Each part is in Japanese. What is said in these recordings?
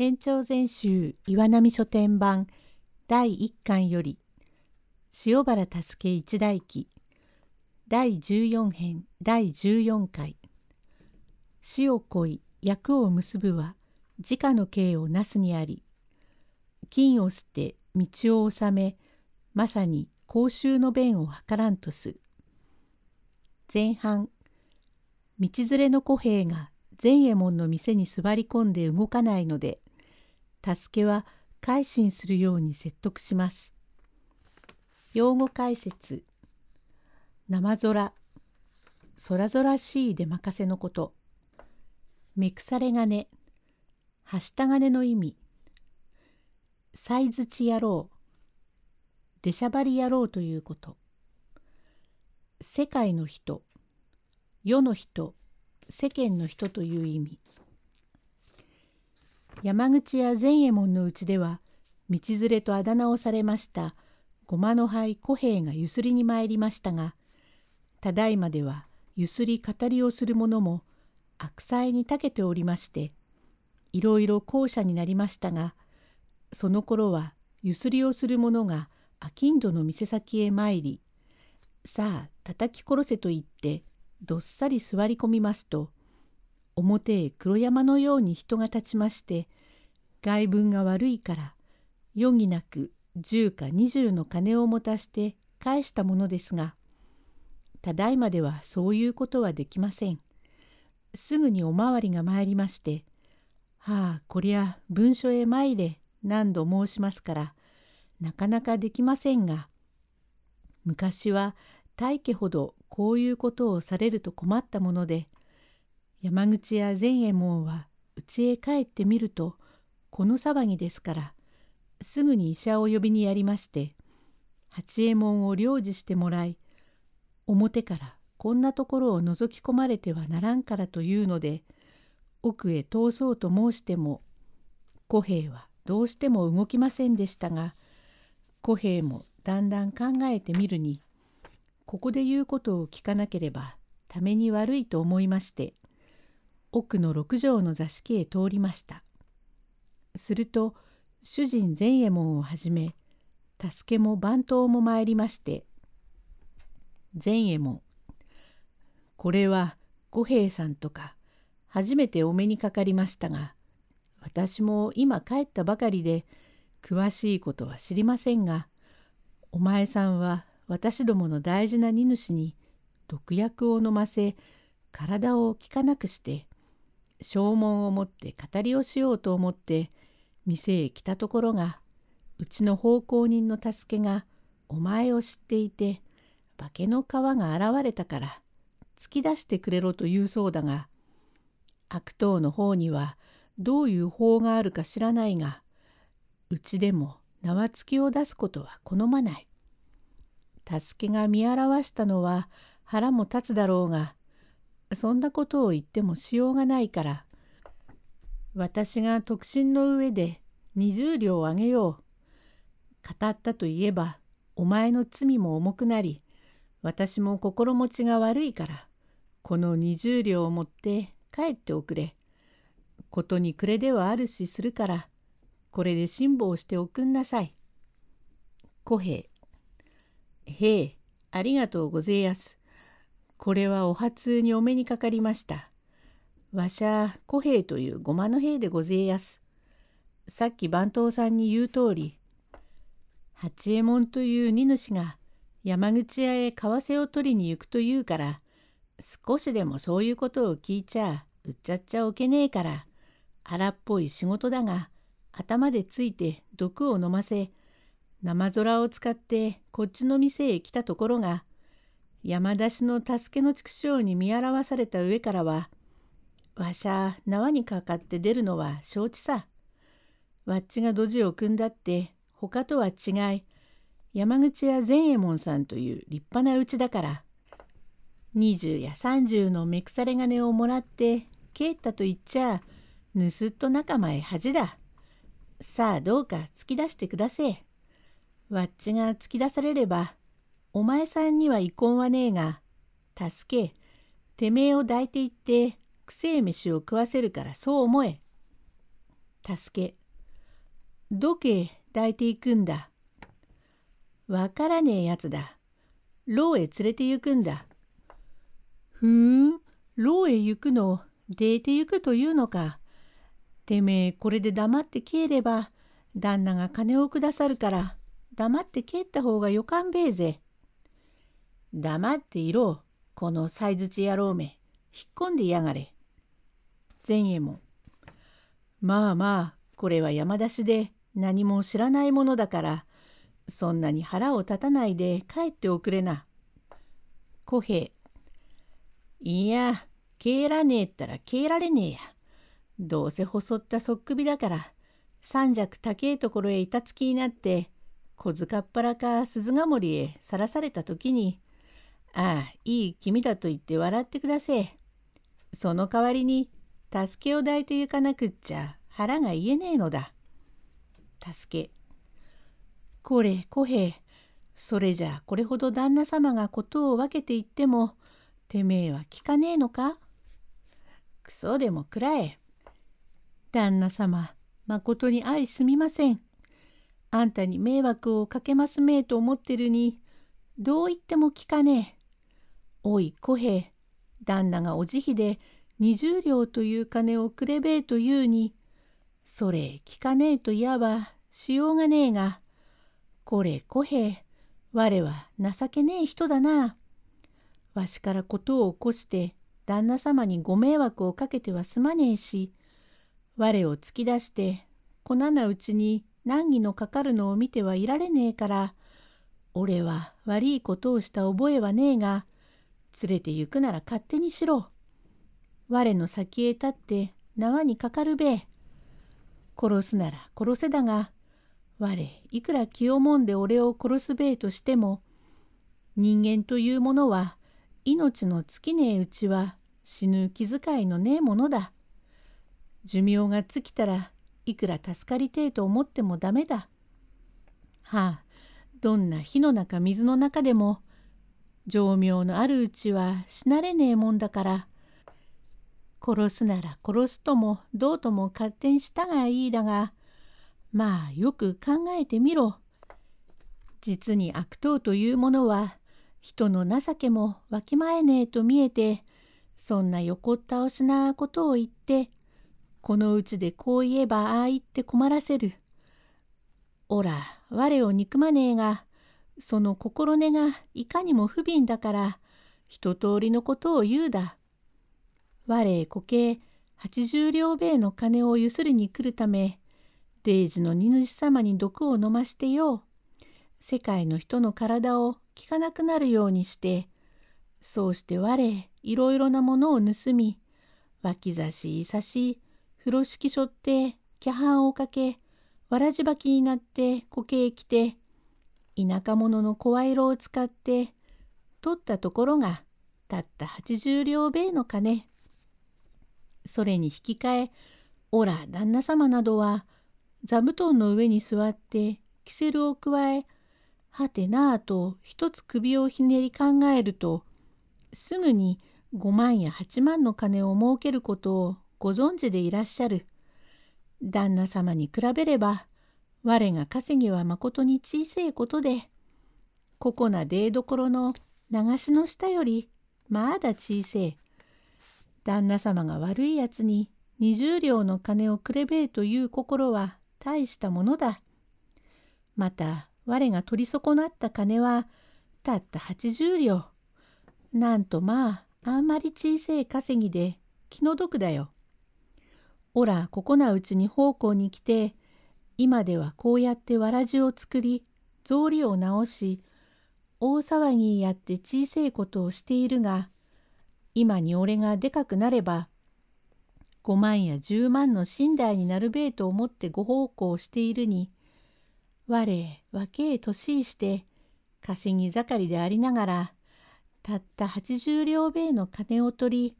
延長全集岩波書店版第1巻より塩原助一代記第14編第14回。死を恋役を結ぶは自家の刑をなすにあり金を捨て道を治めまさに公衆の弁を図らんとす。前半道連れの小兵が前右衛門の店に座り込んで動かないので助けは改心するように説得します。用語解説。生空。空空しいで任せのこと。めくされ金。はした金の意味。さいづち野郎。出しゃばり野郎ということ。世界の人。世の人。世間の人という意味。山口や前右衛門のうちでは道連れとあだ名をされましたごまの灰小兵がゆすりに参りましたがただいまではゆすり語りをする者も悪妻に長けておりましていろいろ後者になりましたがその頃はゆすりをする者が商人の店先へ参りさあ叩き殺せと言ってどっさり座り込みますと表へ黒山のように人が立ちまして外文が悪いから余儀なく10か20の金を持たして返したものですがただいまではそういうことはできません。すぐにおまわりが参りまして「はあこりゃ文書へ参れ」何度申しますからなかなかできませんが昔は大家ほどこういうことをされると困ったもので山口や前右衛門は家へ帰ってみるとこの騒ぎですからすぐに医者を呼びにやりまして八右衛門を領事してもらい表からこんなところを覗き込まれてはならんからというので奥へ通そうと申しても小平はどうしても動きませんでしたが小平もだんだん考えてみるにここで言うことを聞かなければために悪いと思いまして奥の六畳の座敷へ通りました。すると主人前右衛門をはじめ助けも番頭も参りまして前右衛門これは五平さんとか初めてお目にかかりましたが私も今帰ったばかりで詳しいことは知りませんがお前さんは私どもの大事な荷主に毒薬を飲ませ体を効かなくして証文を持って語りをしようと思って店へ来たところがうちの奉公人の助けがお前を知っていて化けの皮が現れたから突き出してくれろと言うそうだが悪党の方にはどういう法があるか知らないがうちでも縄付きを出すことは好まない。助けが見表したのは腹も立つだろうがそんなことを言ってもしようがないから私が特進の上で20両あげよう。語ったといえばお前の罪も重くなり私も心持ちが悪いからこの20両を持って帰っておくれ。ことに暮れではあるしするからこれで辛抱しておくんなさい。小平。へえ、ありがとうごぜえやす。これはお初にお目にかかりました。わしゃ小平というごまの兵でごぜえやす。さっき番頭さんに言う通り八右衛門という荷主が山口屋へ為替を取りに行くというから少しでもそういうことを聞いちゃ売っちゃっちゃおけねえから荒っぽい仕事だが頭でついて毒を飲ませ生空を使ってこっちの店へ来たところが山出しの助けの畜生に見表された上からはわしゃ縄にかかって出るのは承知さ。わっちがドジを組んだって他とは違い山口屋善右衛門さんという立派なうちだから20や30のめくされ金をもらって帰ったと言っちゃ盗っ人仲間へ恥だ。さあどうか突き出してくだせえ。わっちが突き出されればお前さんには遺恨はねえが助けてめえを抱いていってくせえ飯を食わせるからそう思え。助け。どけ抱いていくんだ。わからねえやつだ。牢へ連れて行くんだ。ふーん、牢へ行くの、出て行くというのか。てめえ、これで黙って帰れば、旦那が金をくださるから、黙って帰った方がよかんべえぜ。黙っていろ、このさいづち野郎め。引っ込んでやがれ。前衛も。まあまあ、これは山出しで何も知らないものだから、そんなに腹を立たないで帰っておくれな。小平。いや、帰らねえったら帰られねえや。どうせ細ったそっくびだから、三尺高えところへ板つきになって、小塚っ腹か鈴ヶ森へさらされた時に、ああ、いい君だと言って笑ってくだせえ。その代わりに、助けを抱いて行かなくっちゃ腹が言えねえのだ。助け。これ、小平。それじゃこれほど旦那様がことを分けて言っても、てめえは聞かねえのか？クソでもくらえ。旦那様、まことに愛すみません。あんたに迷惑をかけますめえと思ってるに、どう言っても聞かねえ。おい小平、旦那がお慈悲で二十両という金をくれべえというに、それ聞かねえといわばしようがねえが、これ小平、我は情けねえ人だな。わしからことを起こして旦那様にご迷惑をかけてはすまねえし、我を突き出してこななうちに難儀のかかるのを見てはいられねえから、俺は悪いことをした覚えはねえが、連れて行くなら勝手にしろ。我の先へ立って縄にかかるべえ。殺すなら殺せだが、我いくら気をもんで俺を殺すべえとしても、人間というものは命の尽きねえうちは死ぬ気遣いのねえものだ。寿命が尽きたらいくら助かりてえと思ってもダメだ。はあ、どんな火の中水の中でも情妙のあるうちは死なれねえもんだから殺すなら殺すともどうとも勝手にしたがいいだがまあよく考えてみろ。実に悪党というものは人の情けもわきまえねえと見えてそんな横倒しなことを言ってこのうちでこう言えばああ言って困らせる。おら我を憎まねえがその心根がいかにも不憫だから一通りのことを言うだ。我固形八十両米の金をゆすりに来るためデイジの荷主様に毒を飲ましてよう世界の人の体を聞かなくなるようにしてそうして我いろいろなものを盗み脇差しいさし風呂敷しょってキャハンをかけわらじばきになって固形着て田舎者の声色を使って取ったところがたった80両米の金。それに引き換え、おら旦那様などは座布団の上に座ってキセルを加え、はてなあと一つ首をひねり考えると、すぐに5万や8万の金を儲けることをご存知でいらっしゃる。旦那様に比べれば我が稼ぎはまことに小せえことで、ここな出所の流しの下よりまだ小せえ。旦那様が悪いやつに二十両の金をくれべえという心は大したものだ。また我が取り損なった金はたった八十両。なんとまああんまり小せえ稼ぎで気の毒だよ。おらここなうちに奉公に来て今ではこうやってわらじを作り草履を直し大騒ぎやって小せいことをしているが今に俺がでかくなれば5万や10万の寝台になるべえと思ってご奉公しているに我若え年して稼ぎ盛りでありながらたった80両米の金を取り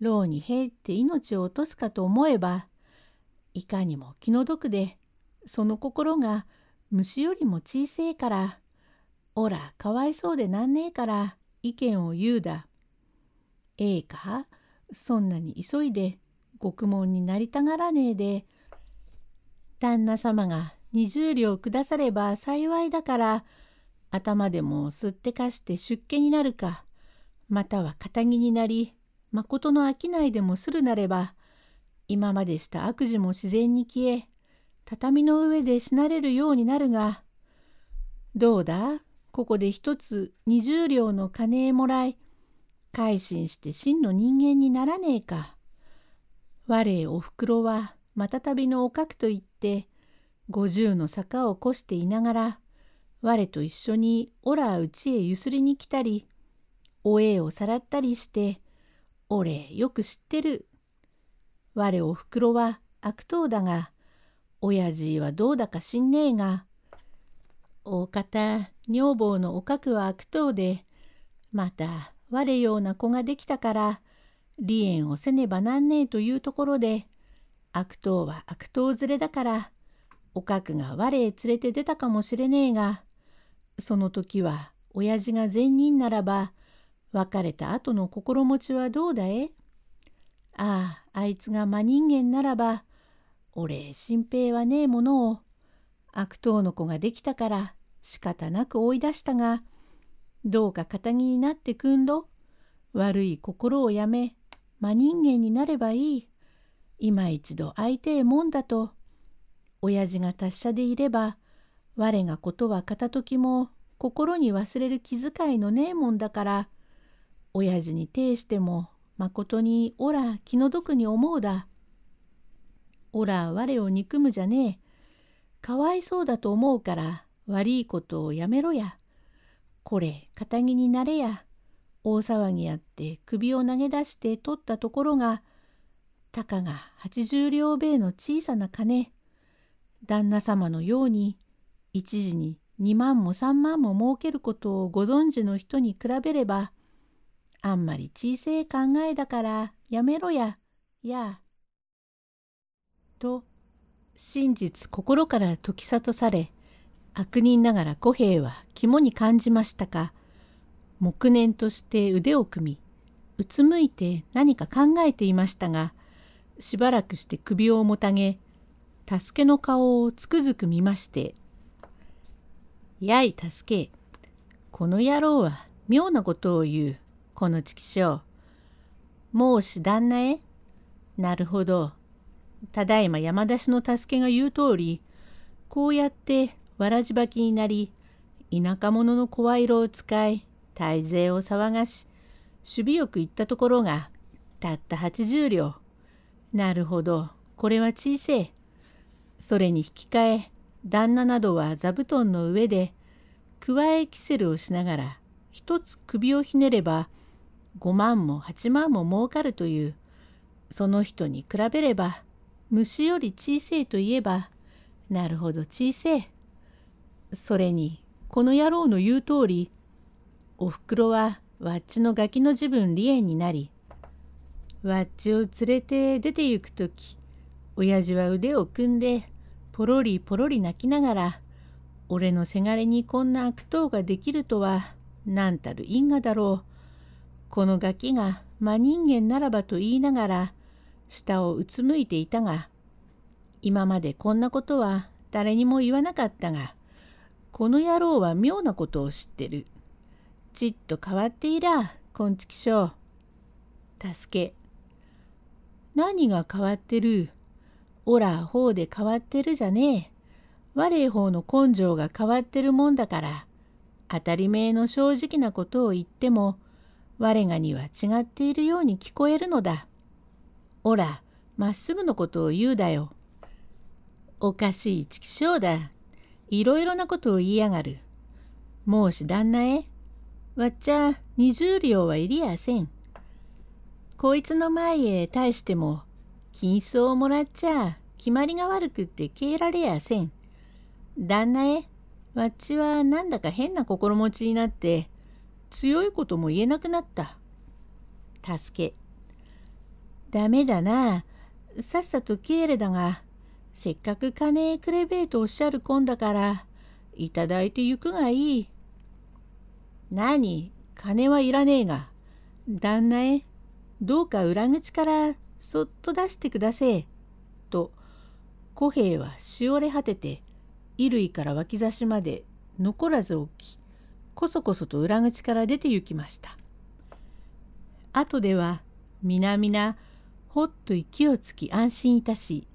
牢に入って命を落とすかと思えばいかにも気の毒でその心が虫よりも小せえから、おら、かわいそうでなんねえから意見を言うだ。ええかそんなに急いで獄門になりたがらねえで、旦那様が二十両くだされば幸いだから頭でもすってかして出家になるかまたは堅気になりまことの商いでもするなれば今までした悪事も自然に消え畳の上で死なれるようになるがどうだ？ここで一つ二十両の金へもらい改心して真の人間にならねえか。我おふくろはまたたびのおかくと言って五十の坂を越していながら我と一緒にオラうちへゆすりに来たりおえをさらったりして俺よく知ってる。我おふくろは悪党だが親父はどうだか知んねえが大方女房のおかくは悪党でまた我ような子ができたから離縁をせねばなんねえというところで悪党は悪党連れだからおかくが我へ連れて出たかもしれねえがその時は親父が善人ならば別れた後の心持ちはどうだえ？あああいつが真人間ならば俺心平はねえものを悪党の子ができたから仕方なく追い出したがどうか堅気になってくんろ悪い心をやめ真人間になればいい今一度会いてえもんだと親父が達者でいれば我がことは片時も心に忘れる気遣いのねえもんだから親父に呈してもまことにおら気の毒に思うだ。おら我を憎むじゃねえ。かわいそうだと思うから悪いことをやめろや。これ堅気になれや。大騒ぎやって首を投げ出して取ったところがたかが八十両米の小さな金旦那様のように一時に二万も三万も儲けることをご存知の人に比べればあんまり小せえ考えだからやめろや、や。と、真実心から解き諭され、悪人ながら小平は肝に感じましたか、黙念として腕を組み、うつむいて何か考えていましたが、しばらくして首をもたげ、助けの顔をつくづく見まして、やい助け、この野郎は妙なことを言う。この畜生。もうし旦那へなるほど。ただいま山出しの助けが言う通り、こうやってわらじばきになり、田舎者の声色を使い、大勢を騒がし、守備よく行ったところが、たった八十両。なるほど、これは小せえ。それに引き換え、旦那などは座布団の上で、くわえキセルをしながら、一つ首をひねれば、5万も8万も儲かるというその人に比べれば虫より小せえといえばなるほど小せえ。それにこの野郎の言う通りおふくろはわっちのガキの自分離縁になりわっちを連れて出て行く時親父は腕を組んでポロリポロリ泣きながら俺のせがれにこんな悪党ができるとは何たる因果だろう。このガキが真人間ならばと言いながら下をうつむいていたが今までこんなことは誰にも言わなかったがこの野郎は妙なことを知ってる。ちっと変わっていらこんちきしょう。助け。何が変わってる？おら方で変わってるじゃねえ。我へ方の根性が変わってるもんだから当たり前の正直なことを言っても我がには違っているように聞こえるのだ。おら、まっすぐのことを言うだよ。おかしい畜生だ。いろいろなことを言いやがる。もうし旦那へ。わっちゃ二十両はいりやせん。こいつの前へ対しても、金相をもらっちゃ決まりが悪くって消えられやせん。旦那へ、わっちはなんだか変な心持ちになって、強いことも言えなくなった。助け。ダメだな。さっさと帰れだが、せっかく金くれべえとおっしゃるこんだから、いただいてゆくがいい。何？金はいらねえが。旦那へ、どうか裏口からそっと出してくだせえ。と、小平はしおれ果てて衣類から脇差しまで残らず起きこそこそと裏口から出て行きました。後では皆々ほっと息をつき安心いたし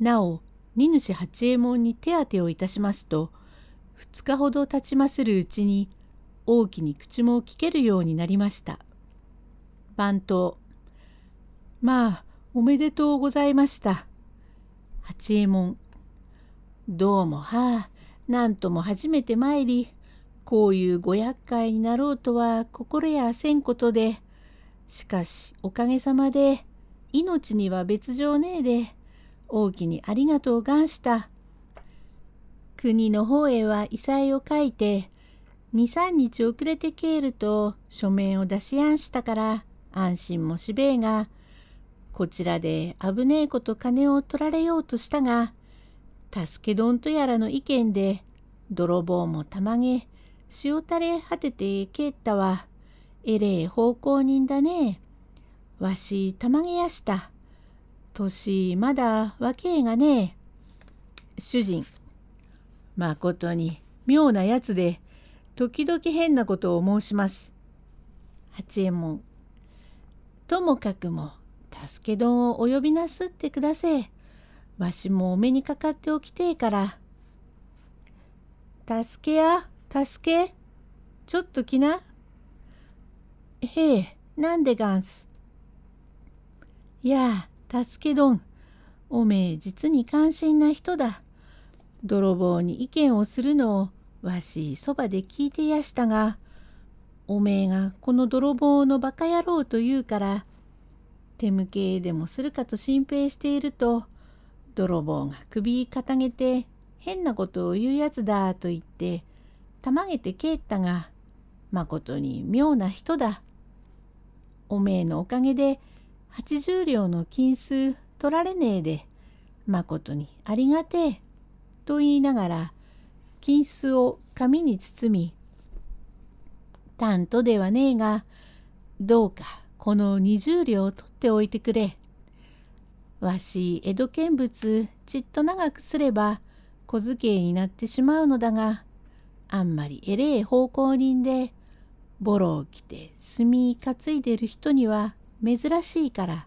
なお荷主八右衛門に手当てをいたしますと2日ほど経ちまするうちに大きに口も聞けるようになりました。番頭まあおめでとうございました。八右衛門どうもはあなんとも初めて参りこういうご厄介になろうとは心やせんことでしかしおかげさまで命には別状ねえで大きにありがとうがんした。国の方へは異彩を書いて23日遅れて帰ると書面を出しやんしたから安心もしべえがこちらで危ねえこと金を取られようとしたが助け丼とやらの意見で泥棒もたまげ塩垂れ果てて帰ったわ。えれえ奉公人だね。わしたまげやした。年まだ若えがね主人まことに妙なやつで時々変なことを申します。八右衛門ともかくも助け丼をお呼びなすってくだせえ。わしもお目にかかっておきてえから。助けや、助け。ちょっと来な。へえ、なんでがんす。やあ、助け丼。おめえ実に関心な人だ。泥棒に意見をするのをわしそばで聞いてやしたがおめえがこの泥棒のバカ野郎と言うから手向けでもするかと心配していると泥棒が首かたげて変なことを言うやつだと言ってたまげて帰ったがまことに妙な人だ。おめえのおかげで80両の金数取られねえでまことにありがてえ。と言いながら金子を紙に包み「担当ではねえがどうかこの20両取っておいてくれ。わし江戸見物ちっと長くすれば小机になってしまうのだがあんまりえれえ奉公人でボロを着て墨担いでる人には珍しいから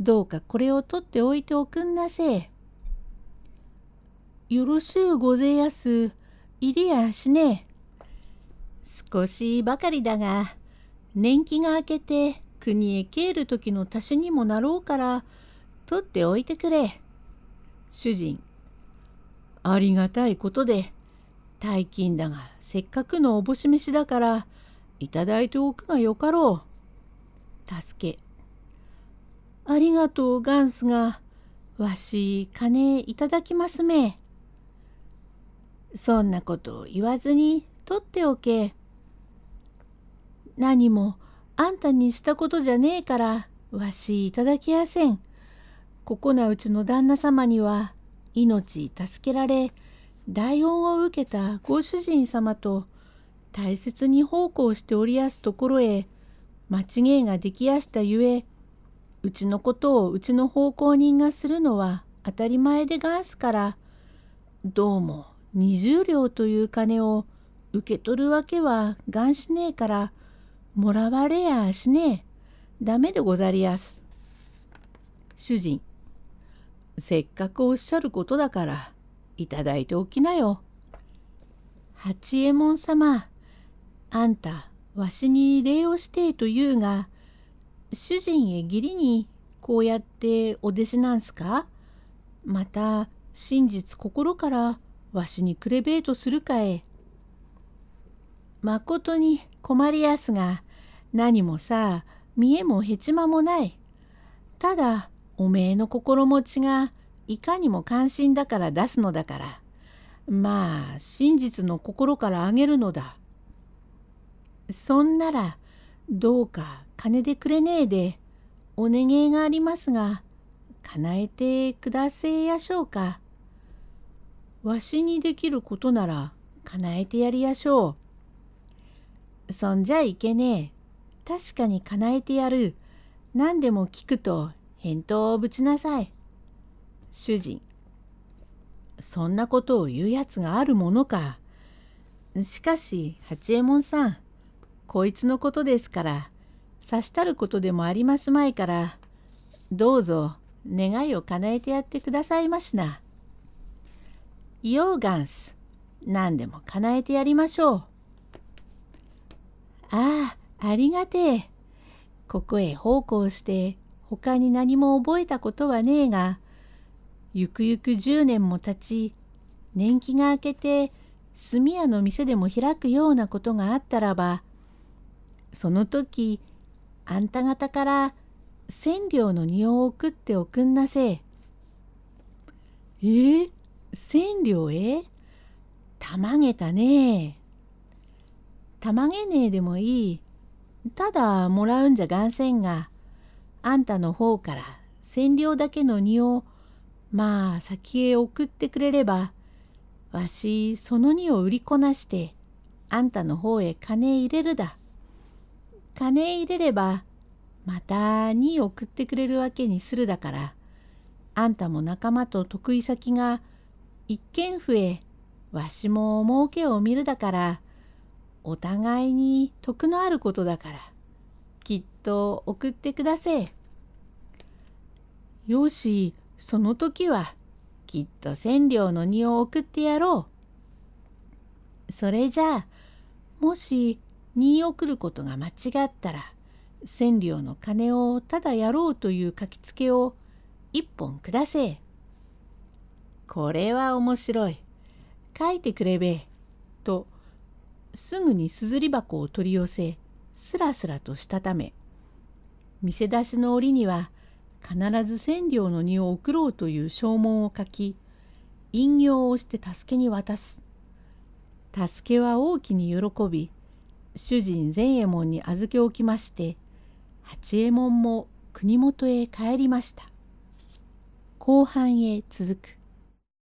どうかこれを取っておいておくんなせえ。よろしゅうごぜやす。いりやしねえ。少しばかりだが、年季が明けて国へ帰る時の足しにもなろうから、取っておいてくれ。主人。ありがたいことで、大金だがせっかくのおぼし飯だから、いただいておくがよかろう。助け。ありがとうガンスが、わし金いただきますめ。そんなことを言わずに取っておけ。何もあんたにしたことじゃねえからわしいただきやせん。ここなうちの旦那様には命助けられ大恩を受けたご主人様と大切に奉公しておりやすところへ間違いができやしたゆえうちのことをうちの奉公人がするのは当たり前でがんすからどうも20両という金を受け取るわけはがんしねえからもらわれやしねえダメでござりやす。主人せっかくおっしゃることだからいただいておきなよ。八右衛門様あんたわしに礼をしてえと言うが主人へ義理にこうやってお弟子なんすか？また真実心からわしにくれべえとするかえ。まことに困りやすが、何もさ、見えもへちまもない。ただ、おめえの心持ちがいかにも関心だから出すのだから。まあ、真実の心からあげるのだ。そんなら、どうか金でくれねえで、お願いがありますが、叶えてくだせやしょうか。わしにできることなら叶えてやりやしょう。そんじゃいけねえ。確かに叶えてやる。何でも聞くと返答をぶちなさい。主人、そんなことを言うやつがあるものか。しかし八右衛門さんこいつのことですからさしたることでもありますまいからどうぞ願いを叶えてやってくださいましな。ようガンス何でも叶えてやりましょう。ああありがてえ。ここへ奉公して他に何も覚えたことはねえがゆくゆく10年も経ち年季が明けて炭屋の店でも開くようなことがあったらばその時あんた方から千両の荷を送っておくんなせえ。え、千両えたまげたねたまげねえでもいい。ただもらうんじゃがんせんがあんたの方から千両だけの荷をまあ先へ送ってくれればわしその荷を売りこなしてあんたの方へ金入れるだ。金入れればまた荷送ってくれるわけにするだからあんたも仲間と得意先が一軒増えわしも儲けを見るだからお互いに得のあることだからきっと送ってくだせえ。よしその時はきっと千両の荷を送ってやろう。それじゃあもし荷送ることが間違ったら千両の金をただやろうという書きつけを一本くだせ。これは面白い。書いてくれべ。とすぐにすずり箱を取り寄せすらすらとしたため見せ出しの折には必ず千両の荷を送ろうという証文を書き引用をして助けに渡す。助けは大きに喜び主人善右衛門に預け置きまして八右衛門も国元へ帰りました。後半へ続く。